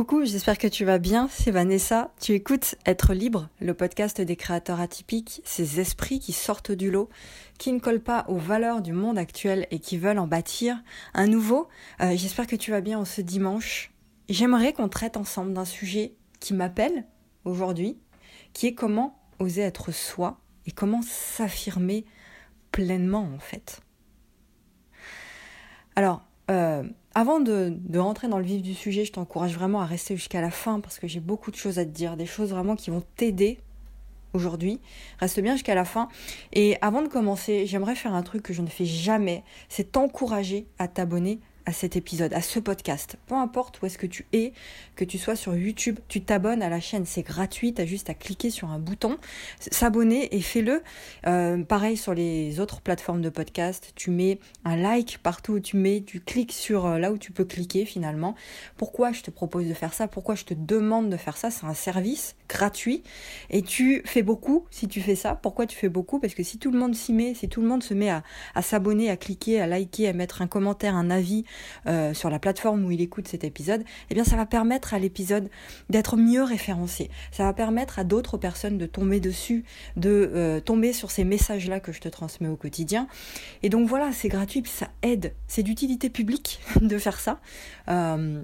Coucou, j'espère que tu vas bien, c'est Vanessa. Tu écoutes Être libre, le podcast des créateurs atypiques, ces esprits qui sortent du lot, qui ne collent pas aux valeurs du monde actuel et qui veulent en bâtir un nouveau. Euh, j'espère que tu vas bien en ce dimanche. J'aimerais qu'on traite ensemble d'un sujet qui m'appelle aujourd'hui, qui est comment oser être soi et comment s'affirmer pleinement en fait. Alors, euh, avant de, rentrer dans le vif du sujet, je t'encourage vraiment à rester jusqu'à la fin parce que j'ai beaucoup de choses à te dire, des choses vraiment qui vont t'aider aujourd'hui. Reste bien jusqu'à la fin. Et avant de commencer, j'aimerais faire un truc que je ne fais jamais, c'est t'encourager à t'abonner à cet épisode, à ce podcast. Peu importe où est-ce que tu es, que tu sois sur YouTube, tu t'abonnes à la chaîne, c'est gratuit, tu as juste à cliquer sur un bouton, s'abonner et fais-le. Euh, pareil sur les autres plateformes de podcast, tu mets un like partout où tu mets, tu cliques sur euh, là où tu peux cliquer finalement. Pourquoi je te propose de faire ça? Pourquoi je te demande de faire ça? C'est un service gratuit et tu fais beaucoup si tu fais ça. Pourquoi tu fais beaucoup? Parce que si tout le monde s'y met, si tout le monde se met à, à s'abonner, à cliquer, à liker, à mettre un commentaire, un avis, euh, sur la plateforme où il écoute cet épisode, eh bien ça va permettre à l'épisode d'être mieux référencé. Ça va permettre à d'autres personnes de tomber dessus, de euh, tomber sur ces messages-là que je te transmets au quotidien. Et donc voilà, c'est gratuit, ça aide. C'est d'utilité publique de faire ça. Euh,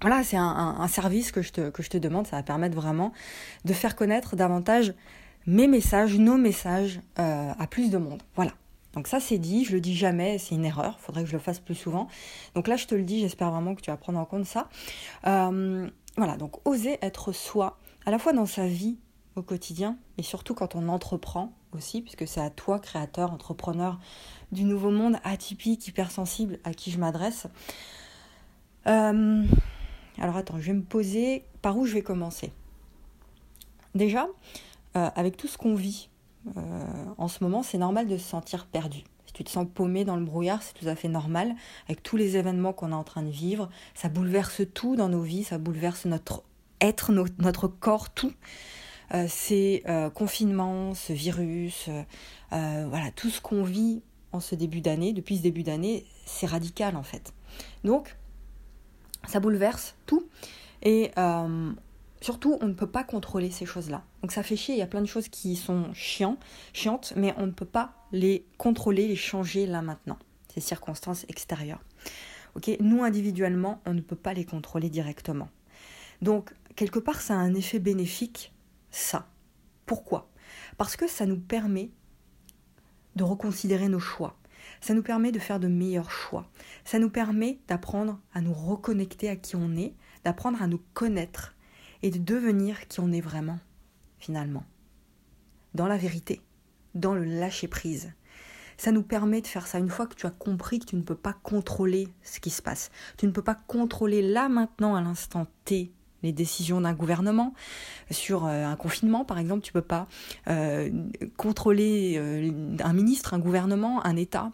voilà, c'est un, service que je, te, que je te demande. Ça va permettre vraiment de faire connaître davantage mes messages, nos messages à plus de monde. Voilà. Donc ça c'est dit, je le dis jamais, c'est une erreur, faudrait que je le fasse plus souvent. Donc là je te le dis, j'espère vraiment que tu vas prendre en compte ça. Euh, voilà, donc oser être soi, à la fois dans sa vie au quotidien, et surtout quand on entreprend aussi, puisque c'est à toi, créateur, entrepreneur du nouveau monde atypique, hypersensible, à qui je m'adresse. Euh, alors attends, je vais me poser par où je vais commencer. Déjà, euh, avec tout ce qu'on vit euh, en ce moment, c'est normal de se sentir perdu. Si tu te sens paumé dans le brouillard, c'est tout à fait normal. Avec tous les événements qu'on est en train de vivre, ça bouleverse tout dans nos vies, ça bouleverse notre être, notre corps, tout. Euh, ces euh, confinements, ce virus, voilà, tout ce qu'on vit en ce début d'année, depuis ce début d'année, c'est radical en fait. Donc, ça bouleverse tout. Et Surtout, on ne peut pas contrôler ces choses-là. Donc ça fait chier, il y a plein de choses qui sont chiants, chiantes, mais on ne peut pas les contrôler, les changer là maintenant. Ces circonstances extérieures. Ok, nous individuellement, on ne peut pas les contrôler directement. Donc quelque part, ça a un effet bénéfique, ça. Pourquoi? Parce que ça nous permet de reconsidérer nos choix. Ça nous permet de faire de meilleurs choix. Ça nous permet d'apprendre à nous reconnecter à qui on est, d'apprendre à nous connaître et de devenir qui on est vraiment, finalement. Dans la vérité, dans le lâcher-prise. Ça nous permet de faire ça une fois que tu as compris que tu ne peux pas contrôler ce qui se passe. Tu ne peux pas contrôler là maintenant, à l'instant T, les décisions d'un gouvernement sur euh, un confinement par exemple tu peux pas euh, contrôler euh, un ministre un gouvernement un état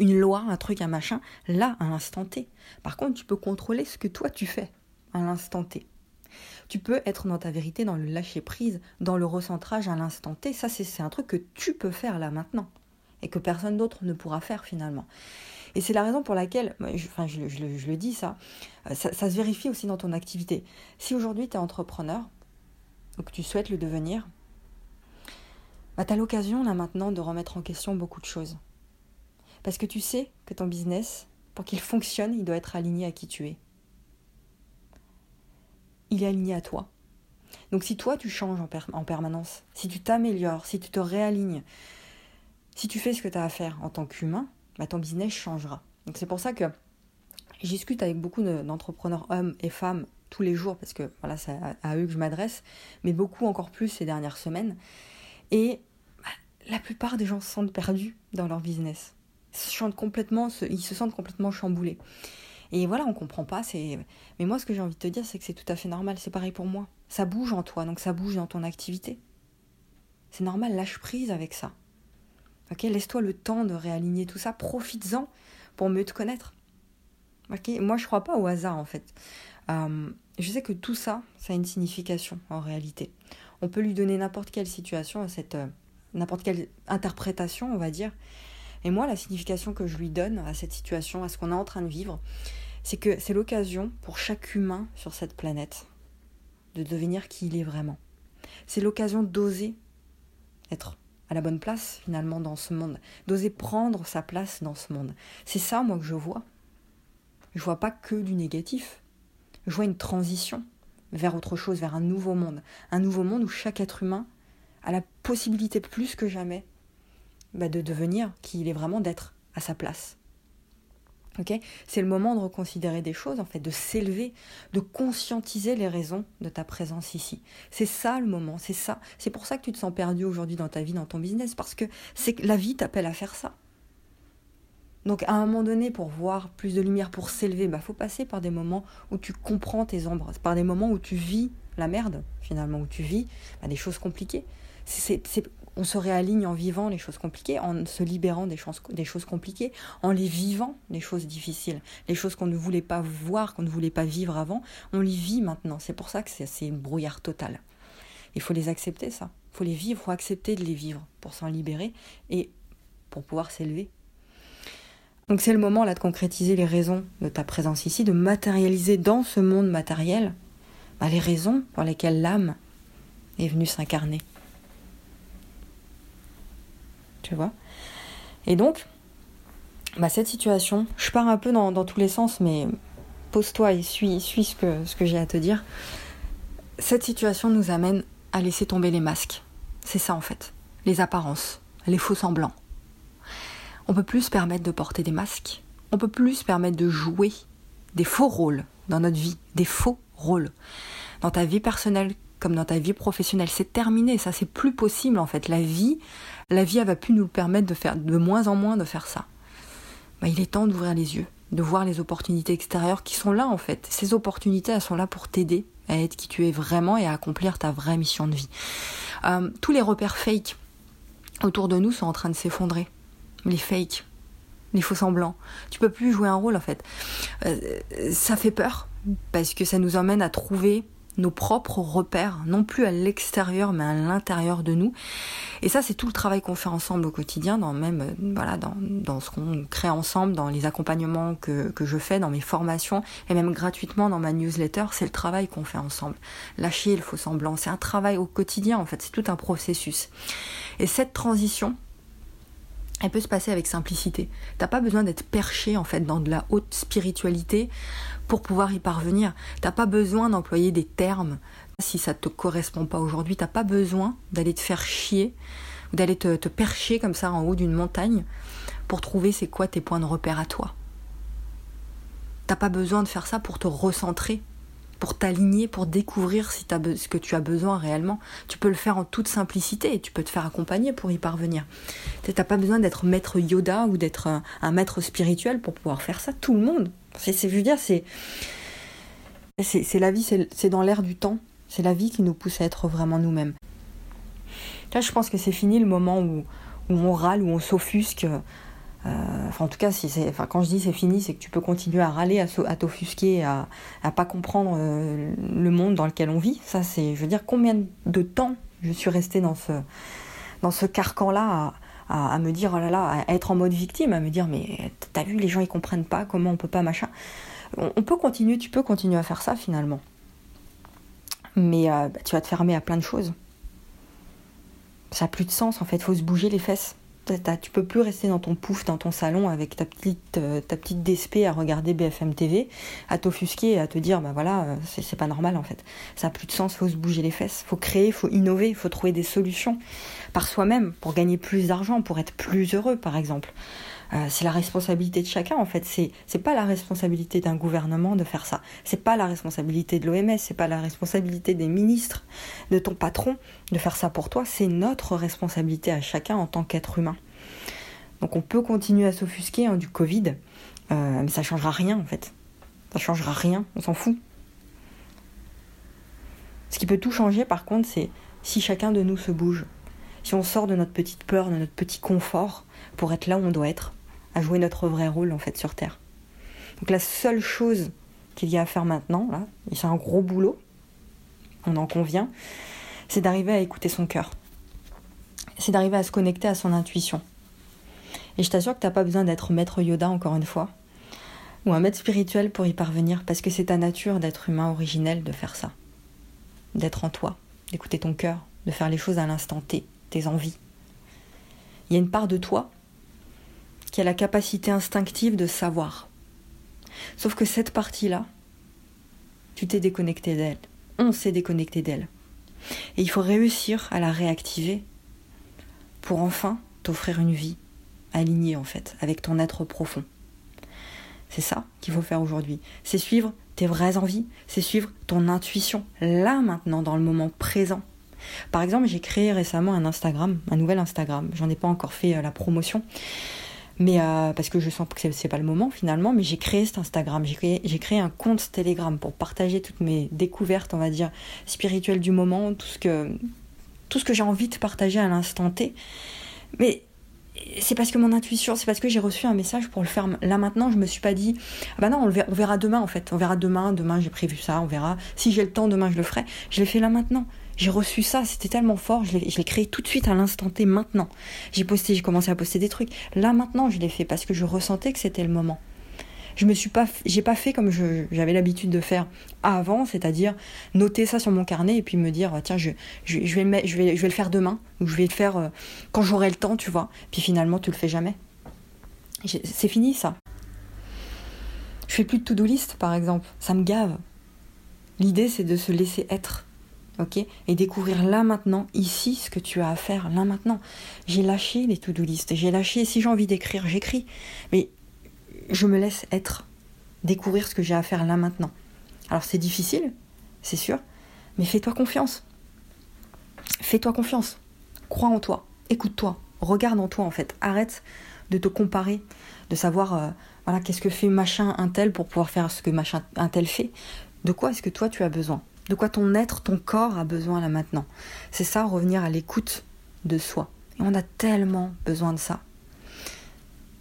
une loi un truc un machin là à l'instant T par contre tu peux contrôler ce que toi tu fais à l'instant T tu peux être dans ta vérité, dans le lâcher prise, dans le recentrage à l'instant T. Ça, c'est un truc que tu peux faire là maintenant et que personne d'autre ne pourra faire finalement. Et c'est la raison pour laquelle, je, enfin, je, le dis ça, euh, ça, se vérifie aussi dans ton activité. Si aujourd'hui tu es entrepreneur, ou que tu souhaites le devenir, bah, tu as l'occasion là maintenant de remettre en question beaucoup de choses. Parce que tu sais que ton business, pour qu'il fonctionne, il doit être aligné à qui tu es il est aligné à toi. Donc si toi tu changes en, permanence, si tu t'améliores, si tu te réalignes, si tu fais ce que tu as à faire en tant qu'humain, bah, ton business changera. C'est pour ça que je discute avec beaucoup d'entrepreneurs hommes et femmes tous les jours, parce que voilà, c'est à, eux que je m'adresse, mais beaucoup encore plus ces dernières semaines. Et bah, la plupart des gens se sentent perdus dans leur business. Ils se sentent complètement, ils se sentent complètement chamboulés. Et voilà, on comprend pas. Mais moi, ce que j'ai envie de te dire, c'est que c'est tout à fait normal. C'est pareil pour moi. Ça bouge en toi, donc ça bouge dans ton activité. C'est normal. Lâche prise avec ça. Ok, laisse-toi le temps de réaligner tout ça. Profites-en pour mieux te connaître. Ok, moi, je crois pas au hasard en fait. Euh, je sais que tout ça, ça a une signification en réalité. On peut lui donner n'importe quelle situation, euh, n'importe quelle interprétation, on va dire. Et moi, la signification que je lui donne à cette situation, à ce qu'on est en train de vivre, c'est que c'est l'occasion pour chaque humain sur cette planète de devenir qui il est vraiment. C'est l'occasion d'oser être à la bonne place finalement dans ce monde, d'oser prendre sa place dans ce monde. C'est ça moi que je vois. Je vois pas que du négatif. Je vois une transition vers autre chose, vers un nouveau monde. Un nouveau monde où chaque être humain a la possibilité plus que jamais bah, de devenir qui il est vraiment, d'être à sa place. C'est le moment de reconsidérer des choses, en fait, de s'élever, de conscientiser les raisons de ta présence ici. C'est ça le moment, c'est ça. C'est pour ça que tu te sens perdu aujourd'hui dans ta vie, dans ton business, parce que c'est la vie t'appelle à faire ça. Donc à un moment donné, pour voir plus de lumière, pour s'élever, bah faut passer par des moments où tu comprends tes ombres, par des moments où tu vis la merde, finalement, où tu vis bah, des choses compliquées. On se réaligne en vivant les choses compliquées, en se libérant des choses, compliquées, en les vivant les choses difficiles, les choses qu'on ne voulait pas voir, qu'on ne voulait pas vivre avant, on les vit maintenant. C'est pour ça que c'est une brouillard total. Il faut les accepter, ça. Il faut les vivre, il faut accepter de les vivre pour s'en libérer et pour pouvoir s'élever. Donc c'est le moment là de concrétiser les raisons de ta présence ici, de matérialiser dans ce monde matériel bah, les raisons pour lesquelles l'âme est venue s'incarner. Tu vois Et donc, bah, cette situation, je pars un peu dans, tous les sens, mais pose-toi et suis, suis ce que, ce que j'ai à te dire. Cette situation nous amène à laisser tomber les masques. C'est ça en fait, les apparences, les faux semblants. On peut plus se permettre de porter des masques. On peut plus se permettre de jouer des faux rôles dans notre vie, des faux rôles. Dans ta vie personnelle comme dans ta vie professionnelle, c'est terminé, ça c'est plus possible en fait. La vie, la vie elle va plus nous permettre de faire de moins en moins de faire ça. Bah, il est temps d'ouvrir les yeux, de voir les opportunités extérieures qui sont là en fait. Ces opportunités elles sont là pour t'aider à être qui tu es vraiment et à accomplir ta vraie mission de vie. Euh, tous les repères fake autour de nous sont en train de s'effondrer les fakes, les faux semblants. Tu peux plus jouer un rôle en fait. Euh, ça fait peur parce que ça nous emmène à trouver nos propres repères, non plus à l'extérieur mais à l'intérieur de nous. Et ça, c'est tout le travail qu'on fait ensemble au quotidien, dans même euh, voilà, dans, dans ce qu'on crée ensemble, dans les accompagnements que, que je fais, dans mes formations et même gratuitement dans ma newsletter. C'est le travail qu'on fait ensemble. Lâcher le faux semblant, c'est un travail au quotidien en fait. C'est tout un processus. Et cette transition, elle peut se passer avec simplicité. T'as pas besoin d'être perché en fait dans de la haute spiritualité pour pouvoir y parvenir. T'as pas besoin d'employer des termes si ça te correspond pas aujourd'hui. T'as pas besoin d'aller te faire chier ou d'aller te, percher comme ça en haut d'une montagne pour trouver c'est quoi tes points de repère à toi. T'as pas besoin de faire ça pour te recentrer pour t'aligner, pour découvrir si ce que tu as besoin réellement. Tu peux le faire en toute simplicité et tu peux te faire accompagner pour y parvenir. Tu n'as pas besoin d'être maître Yoda ou d'être un, maître spirituel pour pouvoir faire ça. Tout le monde. C'est, je veux dire, c'est, c'est, la vie, c'est, dans l'air du temps. C'est la vie qui nous pousse à être vraiment nous-mêmes. Là, je pense que c'est fini le moment où, où on râle, où on s'offusque euh, enfin, en tout cas, si c'est, enfin, quand je dis c'est fini, c'est que tu peux continuer à râler, à, à t'offusquer, à, à pas comprendre euh, le monde dans lequel on vit. Ça, c'est, je veux dire, combien de temps je suis restée dans ce, dans ce carcan-là à, me dire, oh là là, à être en mode victime, à me dire, mais t'as vu, les gens ils comprennent pas, comment on peut pas, machin. On, peut continuer, tu peux continuer à faire ça finalement. Mais euh, bah, tu vas te fermer à plein de choses. Ça n'a plus de sens en fait, faut se bouger les fesses tu peux plus rester dans ton pouf, dans ton salon avec ta petite, euh, ta petite DSP à regarder BFM TV, à t'offusquer à te dire, bah voilà, euh, c'est pas normal en fait. Ça a plus de sens, faut se bouger les fesses, faut créer, faut innover, faut trouver des solutions par soi-même pour gagner plus d'argent, pour être plus heureux par exemple. Euh, c'est la responsabilité de chacun en fait. C'est c'est pas la responsabilité d'un gouvernement de faire ça. C'est pas la responsabilité de l'OMS. C'est pas la responsabilité des ministres, de ton patron de faire ça pour toi. C'est notre responsabilité à chacun en tant qu'être humain. Donc on peut continuer à s'offusquer hein, du Covid, euh, mais ça changera rien en fait. Ça changera rien. On s'en fout. Ce qui peut tout changer par contre, c'est si chacun de nous se bouge. Si on sort de notre petite peur, de notre petit confort pour être là où on doit être à jouer notre vrai rôle en fait sur Terre. Donc la seule chose qu'il y a à faire maintenant, là, et c'est un gros boulot, on en convient, c'est d'arriver à écouter son cœur. C'est d'arriver à se connecter à son intuition. Et je t'assure que tu n'as pas besoin d'être maître Yoda encore une fois. ou un maître spirituel pour y parvenir, parce que c'est ta nature d'être humain originel de faire ça. D'être en toi, d'écouter ton cœur, de faire les choses à l'instant T, tes envies. Il y a une part de toi qui a la capacité instinctive de savoir. Sauf que cette partie-là, tu t'es déconnecté d'elle. On s'est déconnecté d'elle. Et il faut réussir à la réactiver pour enfin t'offrir une vie alignée en fait avec ton être profond. C'est ça qu'il faut faire aujourd'hui. C'est suivre tes vraies envies, c'est suivre ton intuition, là maintenant, dans le moment présent. Par exemple, j'ai créé récemment un Instagram, un nouvel Instagram. J'en ai pas encore fait euh, la promotion, mais euh, parce que je sens que c'est pas le moment finalement. Mais j'ai créé cet Instagram, j'ai créé, un compte Telegram pour partager toutes mes découvertes, on va dire spirituelles du moment, tout ce que que j'ai envie de partager à l'instant T. Mais c'est parce que mon intuition, c'est parce que j'ai reçu un message pour le faire là maintenant. Je me suis pas dit, ah bah non, on, verra, on verra demain en fait. On verra demain. Demain, j'ai prévu ça. On verra. Si j'ai le temps, demain, je le ferai. Je l'ai fait là maintenant. J'ai reçu ça. C'était tellement fort. Je l'ai créé tout de suite à l'instant T maintenant. J'ai posté, j'ai commencé à poster des trucs. Là maintenant, je l'ai fait parce que je ressentais que c'était le moment je me suis pas j'ai pas fait comme j'avais l'habitude de faire avant c'est-à-dire noter ça sur mon carnet et puis me dire tiens je, je, vais, le, je, vais, je vais le faire demain ou je vais le faire euh, quand j'aurai le temps tu vois puis finalement tu le fais jamais c'est fini ça je fais plus de to-do list par exemple ça me gave l'idée c'est de se laisser être et découvrir là maintenant ici ce que tu as à faire là maintenant j'ai lâché les to-do list j'ai lâché si j'ai envie d'écrire j'écris mais je me laisse être, découvrir ce que j'ai à faire là maintenant. Alors c'est difficile, c'est sûr, mais fais-toi confiance. Fais-toi confiance. Crois en toi. Écoute-toi. Regarde en toi en fait. Arrête de te comparer, de savoir euh, voilà qu'est-ce que fait machin un tel pour pouvoir faire ce que machin un tel fait. De quoi est-ce que toi tu as besoin? De quoi ton être, ton corps a besoin là maintenant C'est ça, revenir à l'écoute de soi. Et on a tellement besoin de ça.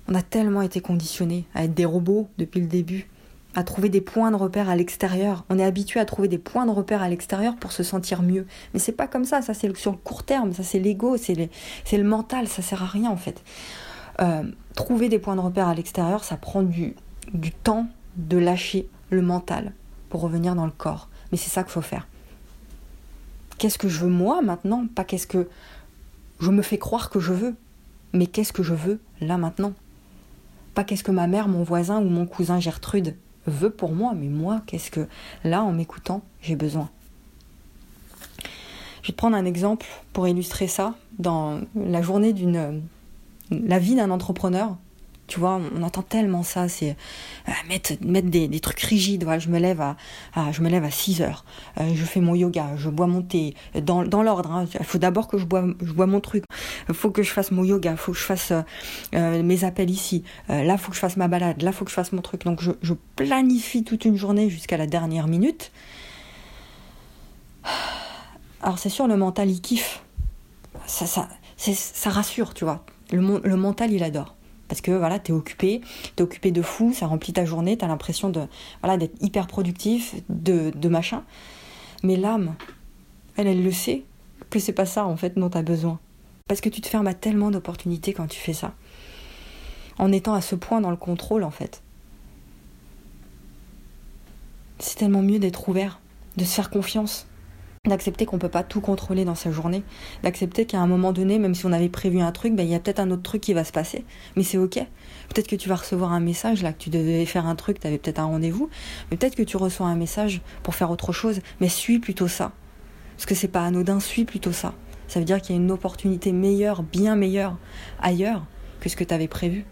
On a tellement été conditionnés à être des robots depuis le début, à trouver des points de repère à l'extérieur. On est habitué à trouver des points de repère à l'extérieur pour se sentir mieux. Mais c'est pas comme ça, ça c'est sur le court terme, ça c'est l'ego, c'est le mental, ça sert à rien en fait. Euh, trouver des points de repère à l'extérieur, ça prend du, du temps de lâcher le mental pour revenir dans le corps. Mais c'est ça qu'il faut faire. Qu'est-ce que je veux moi maintenant? Pas qu'est-ce que je me fais croire que je veux, mais qu'est-ce que je veux là maintenant? Pas qu'est-ce que ma mère, mon voisin ou mon cousin Gertrude veut pour moi, mais moi, qu'est-ce que là, en m'écoutant, j'ai besoin? Je vais te prendre un exemple pour illustrer ça. Dans la journée d'une. La vie d'un entrepreneur, tu vois, on entend tellement ça, c'est euh, mettre, des, trucs rigides. Voilà, je me lève à, je me lève à 6 heures, euh, je fais mon yoga, je bois mon thé, dans, dans l'ordre. Hein. Il faut d'abord que je bois, mon truc. Il faut que je fasse mon yoga, il faut que je fasse euh, mes appels ici. là, il faut que je fasse ma balade, là, il faut que je fasse mon truc. Donc, je, planifie toute une journée jusqu'à la dernière minute. Alors, c'est sûr, le mental, il kiffe. Ça, ça, ça rassure, tu vois. Le mental, il adore parce que voilà, t'es occupé, t'es occupé de fou, ça remplit ta journée, t'as l'impression de voilà d'être hyper productif, de, machin. Mais l'âme, elle, elle le sait que c'est pas ça en fait dont t'as besoin. Parce que tu te fermes à tellement d'opportunités quand tu fais ça. En étant à ce point dans le contrôle en fait. C'est tellement mieux d'être ouvert, de se faire confiance, d'accepter qu'on peut pas tout contrôler dans sa journée, d'accepter qu'à un moment donné, même si on avait prévu un truc, ben, il y a peut-être un autre truc qui va se passer, mais c'est ok. Peut-être que tu vas recevoir un message là, que tu devais faire un truc, tu avais peut-être un rendez-vous, mais peut-être que tu reçois un message pour faire autre chose, mais suis plutôt ça. Parce que c'est pas anodin, suis plutôt ça. Ça veut dire qu'il y a une opportunité meilleure, bien meilleure ailleurs que ce que tu avais prévu.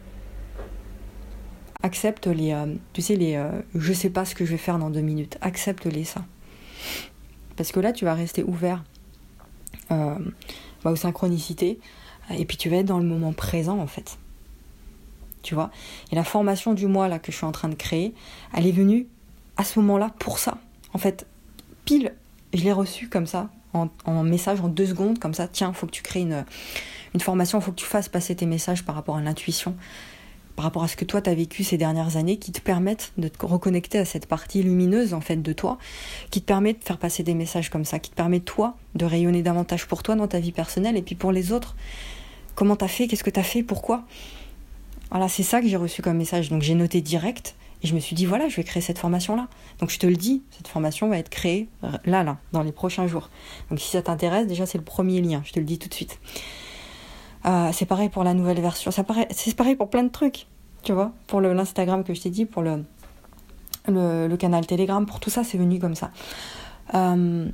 Accepte les, euh, tu sais, les, euh, je sais pas ce que je vais faire dans deux minutes. Accepte-les ça. Parce que là, tu vas rester ouvert euh, bah, aux synchronicités et puis tu vas être dans le moment présent en fait. Tu vois? Et la formation du mois là que je suis en train de créer, elle est venue à ce moment-là pour ça. En fait, pile, je l'ai reçue comme ça, en, en, message en deux secondes, comme ça, tiens, faut que tu crées une, une formation, faut que tu fasses passer tes messages par rapport à l'intuition par rapport à ce que toi tu as vécu ces dernières années qui te permettent de te reconnecter à cette partie lumineuse en fait de toi, qui te permet de faire passer des messages comme ça, qui te permet toi de rayonner davantage pour toi dans ta vie personnelle et puis pour les autres. Comment t'as fait? Qu'est-ce que t'as fait? Pourquoi? Voilà, c'est ça que j'ai reçu comme message. Donc j'ai noté direct Et je me suis dit, voilà, je vais créer cette formation-là. Donc je te le dis, cette formation va être créée là, là, dans les prochains jours. Donc si ça t'intéresse, déjà c'est le premier lien, je te le dis tout de suite. Euh, c'est pareil pour la nouvelle version, c'est pareil pour plein de trucs, tu vois, pour l'Instagram que je t'ai dit, pour le, le, canal Telegram, pour tout ça, c'est venu comme ça. Euh,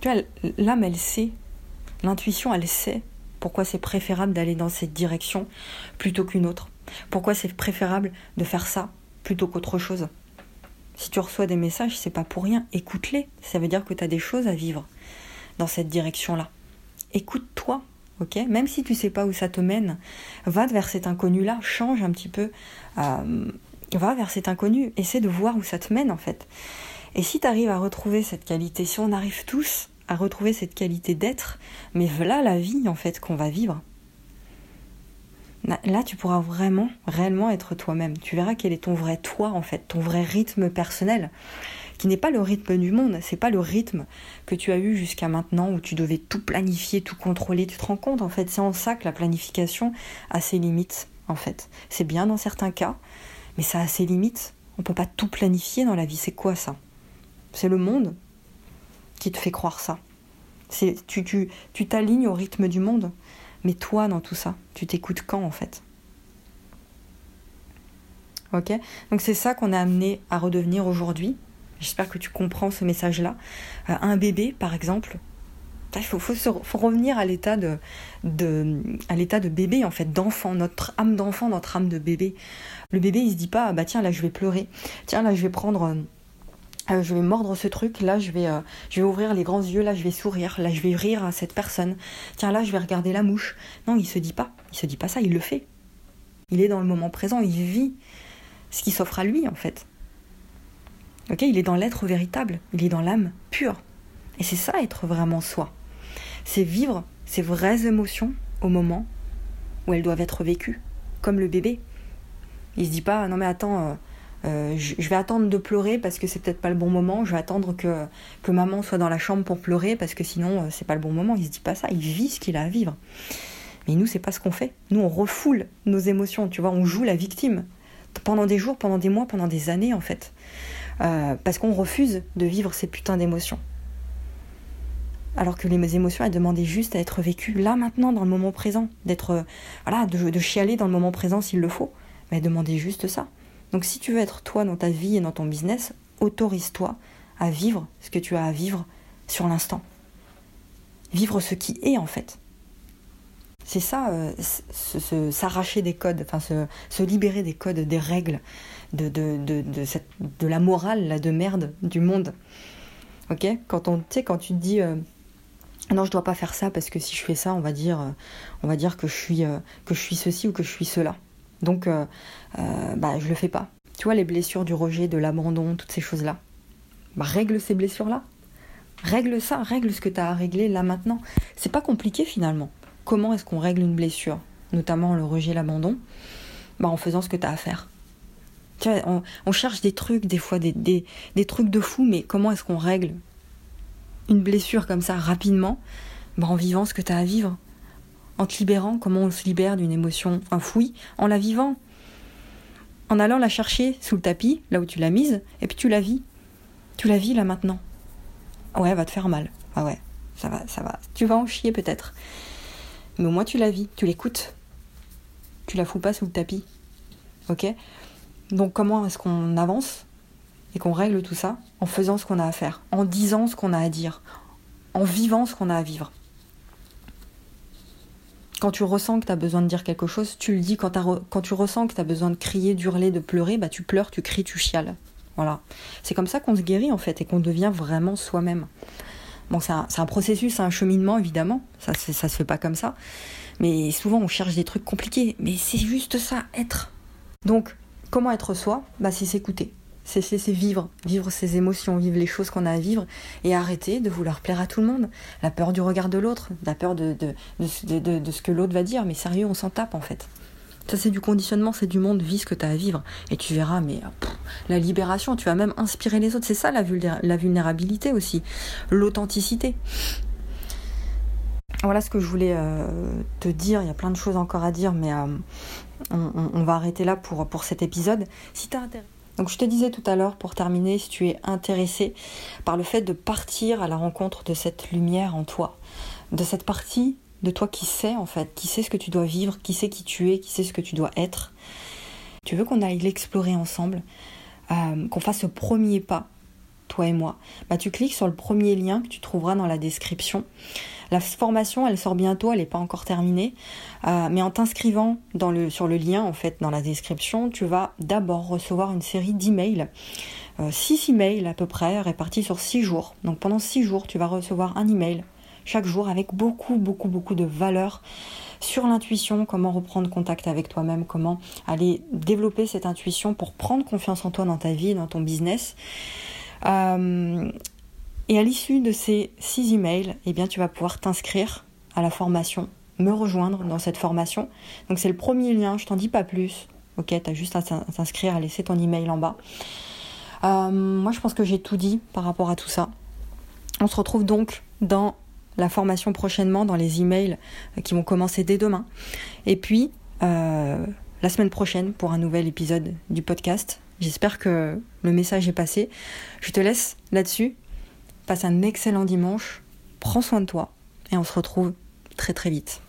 tu vois, l'âme, elle sait, l'intuition, elle sait pourquoi c'est préférable d'aller dans cette direction plutôt qu'une autre. Pourquoi c'est préférable de faire ça plutôt qu'autre chose. Si tu reçois des messages, c'est pas pour rien. Écoute-les. Ça veut dire que tu as des choses à vivre dans cette direction-là. Écoute-toi, ok? Même si tu sais pas où ça te mène, va vers cet inconnu-là, change un petit peu. Euh, va vers cet inconnu, essaie de voir où ça te mène en fait. Et si tu arrives à retrouver cette qualité, si on arrive tous à retrouver cette qualité d'être, mais voilà la vie en fait qu'on va vivre. Là, tu pourras vraiment, réellement être toi-même. Tu verras quel est ton vrai toi en fait, ton vrai rythme personnel, qui n'est pas le rythme du monde, c'est pas le rythme que tu as eu jusqu'à maintenant où tu devais tout planifier, tout contrôler. Tu te rends compte en fait, c'est en ça que la planification a ses limites en fait. C'est bien dans certains cas, mais ça a ses limites. On peut pas tout planifier dans la vie. C'est quoi ça? C'est le monde qui te fait croire ça. Tu tu t'alignes au rythme du monde, mais toi dans tout ça, tu t'écoutes quand en fait? Ok? Donc c'est ça qu'on a amené à redevenir aujourd'hui. J'espère que tu comprends ce message-là. Euh, un bébé, par exemple, il faut, revenir à l'état de, l'état de bébé, en fait, d'enfant, notre âme d'enfant, notre âme de bébé. Le bébé, il se dit pas, bah tiens, là, je vais pleurer. Tiens, là, je vais prendre. Euh, euh, je vais mordre ce truc, là je vais, je vais ouvrir les grands yeux, là je vais sourire, là je vais rire à cette personne. Tiens là je vais regarder la mouche. Non, il se dit pas, il se dit pas ça, il le fait. Il est dans le moment présent, il vit ce qui s'offre à lui en fait. Il est dans l'être véritable, il est dans l'âme pure. Et c'est ça être vraiment soi. C'est vivre ses vraies émotions au moment où elles doivent être vécues, comme le bébé. Il se dit pas non mais attends. Euh, euh, je, vais attendre de pleurer parce que c'est peut-être pas le bon moment. Je vais attendre que, que maman soit dans la chambre pour pleurer parce que sinon euh, c'est pas le bon moment. Il se dit pas ça, il vit ce qu'il a à vivre. Mais nous, c'est pas ce qu'on fait. Nous, on refoule nos émotions, tu vois, on joue la victime pendant des jours, pendant des mois, pendant des années en fait. Euh, parce qu'on refuse de vivre ces putains d'émotions. Alors que les émotions, elles demandaient juste à être vécues là, maintenant, dans le moment présent. D'être, voilà, de, de, chialer dans le moment présent s'il le faut. Mais elles demandaient juste ça. Donc si tu veux être toi dans ta vie et dans ton business, autorise-toi à vivre ce que tu as à vivre sur l'instant. Vivre ce qui est en fait. C'est ça, euh, s'arracher des codes, enfin se, libérer des codes, des règles, de, de, de, de, la morale là, de merde du monde. Ok? Quand, on, quand tu te dis euh, non, je dois pas faire ça parce que si je fais ça, on va dire, euh, on va dire que, je suis, que je suis ceci ou que je suis cela. Donc, euh, euh, bah, je le fais pas. Tu vois, les blessures du rejet, de l'abandon, toutes ces choses-là. Bah, règle ces blessures-là. Règle ça, règle ce que tu as à régler là maintenant. C'est pas compliqué finalement. Comment est-ce qu'on règle une blessure, notamment le rejet, l'abandon? Bah, En faisant ce que tu as à faire. On, cherche des trucs, des fois, des, des, trucs de fou, mais comment est-ce qu'on règle une blessure comme ça rapidement bah, En vivant ce que tu as à vivre? En te libérant, comment on se libère d'une émotion enfouie, en la vivant, en allant la chercher sous le tapis, là où tu l'as mise, et puis tu la vis. Tu la vis là maintenant. Ouais, va te faire mal. Ah ouais, ça va, ça va. Tu vas en chier peut-être. Mais au moins tu la vis, tu l'écoutes. Tu la fous pas sous le tapis. Ok? Donc comment est-ce qu'on avance et qu'on règle tout ça En faisant ce qu'on a à faire, en disant ce qu'on a à dire, en vivant ce qu'on a à vivre? Quand tu ressens que tu as besoin de dire quelque chose, tu le dis. Quand, tu ressens que tu as besoin de crier, d'hurler, de pleurer, bah tu pleures, tu cries, tu chiales. Voilà. C'est comme ça qu'on se guérit en fait et qu'on devient vraiment soi-même. Bon, c'est un, un, processus, c'est un cheminement évidemment. Ça, ça se fait pas comme ça. Mais souvent on cherche des trucs compliqués. Mais c'est juste ça, être. Donc, comment être soi Bah, c'est s'écouter c'est vivre, vivre ses émotions, vivre les choses qu'on a à vivre et arrêter de vouloir plaire à tout le monde. La peur du regard de l'autre, la peur de, ce que l'autre va dire, mais sérieux, on s'en tape en fait. Ça c'est du conditionnement, c'est du monde, vis ce que tu as à vivre. Et tu verras, mais la libération, tu vas même inspirer les autres. C'est ça la, la vulnérabilité aussi, l'authenticité. voilà ce que je voulais te dire. Il y a plein de choses encore à dire, mais on, va arrêter là pour, cet épisode. Si. Donc je te disais tout à l'heure, pour terminer, si tu es intéressé par le fait de partir à la rencontre de cette lumière en toi, de cette partie de toi qui sait en fait, qui sait ce que tu dois vivre, qui sait qui tu es, qui sait ce que tu dois être, tu veux qu'on aille l'explorer ensemble, euh, qu'on fasse ce premier pas, toi et moi, bah tu cliques sur le premier lien que tu trouveras dans la description. La formation, elle sort bientôt, elle n'est pas encore terminée, euh, mais en t'inscrivant sur le lien, en fait, dans la description, tu vas d'abord recevoir une série d'emails, euh, six emails à peu près, répartis sur six jours. Donc pendant six jours, tu vas recevoir un email chaque jour avec beaucoup, beaucoup, beaucoup de valeurs sur l'intuition, comment reprendre contact avec toi-même, comment aller développer cette intuition pour prendre confiance en toi dans ta vie, dans ton business. Euh, et à l'issue de ces six emails, eh bien, tu vas pouvoir t'inscrire à la formation, me rejoindre dans cette formation. Donc c'est le premier lien, je t'en dis pas plus. Ok, tu as juste à t'inscrire, à laisser ton email en bas. Euh, moi, je pense que j'ai tout dit par rapport à tout ça. On se retrouve donc dans la formation prochainement, dans les emails qui vont commencer dès demain. Et puis, euh, la semaine prochaine pour un nouvel épisode du podcast. J'espère que le message est passé. Je te laisse là-dessus. Passe un excellent dimanche, prends soin de toi et on se retrouve très très vite.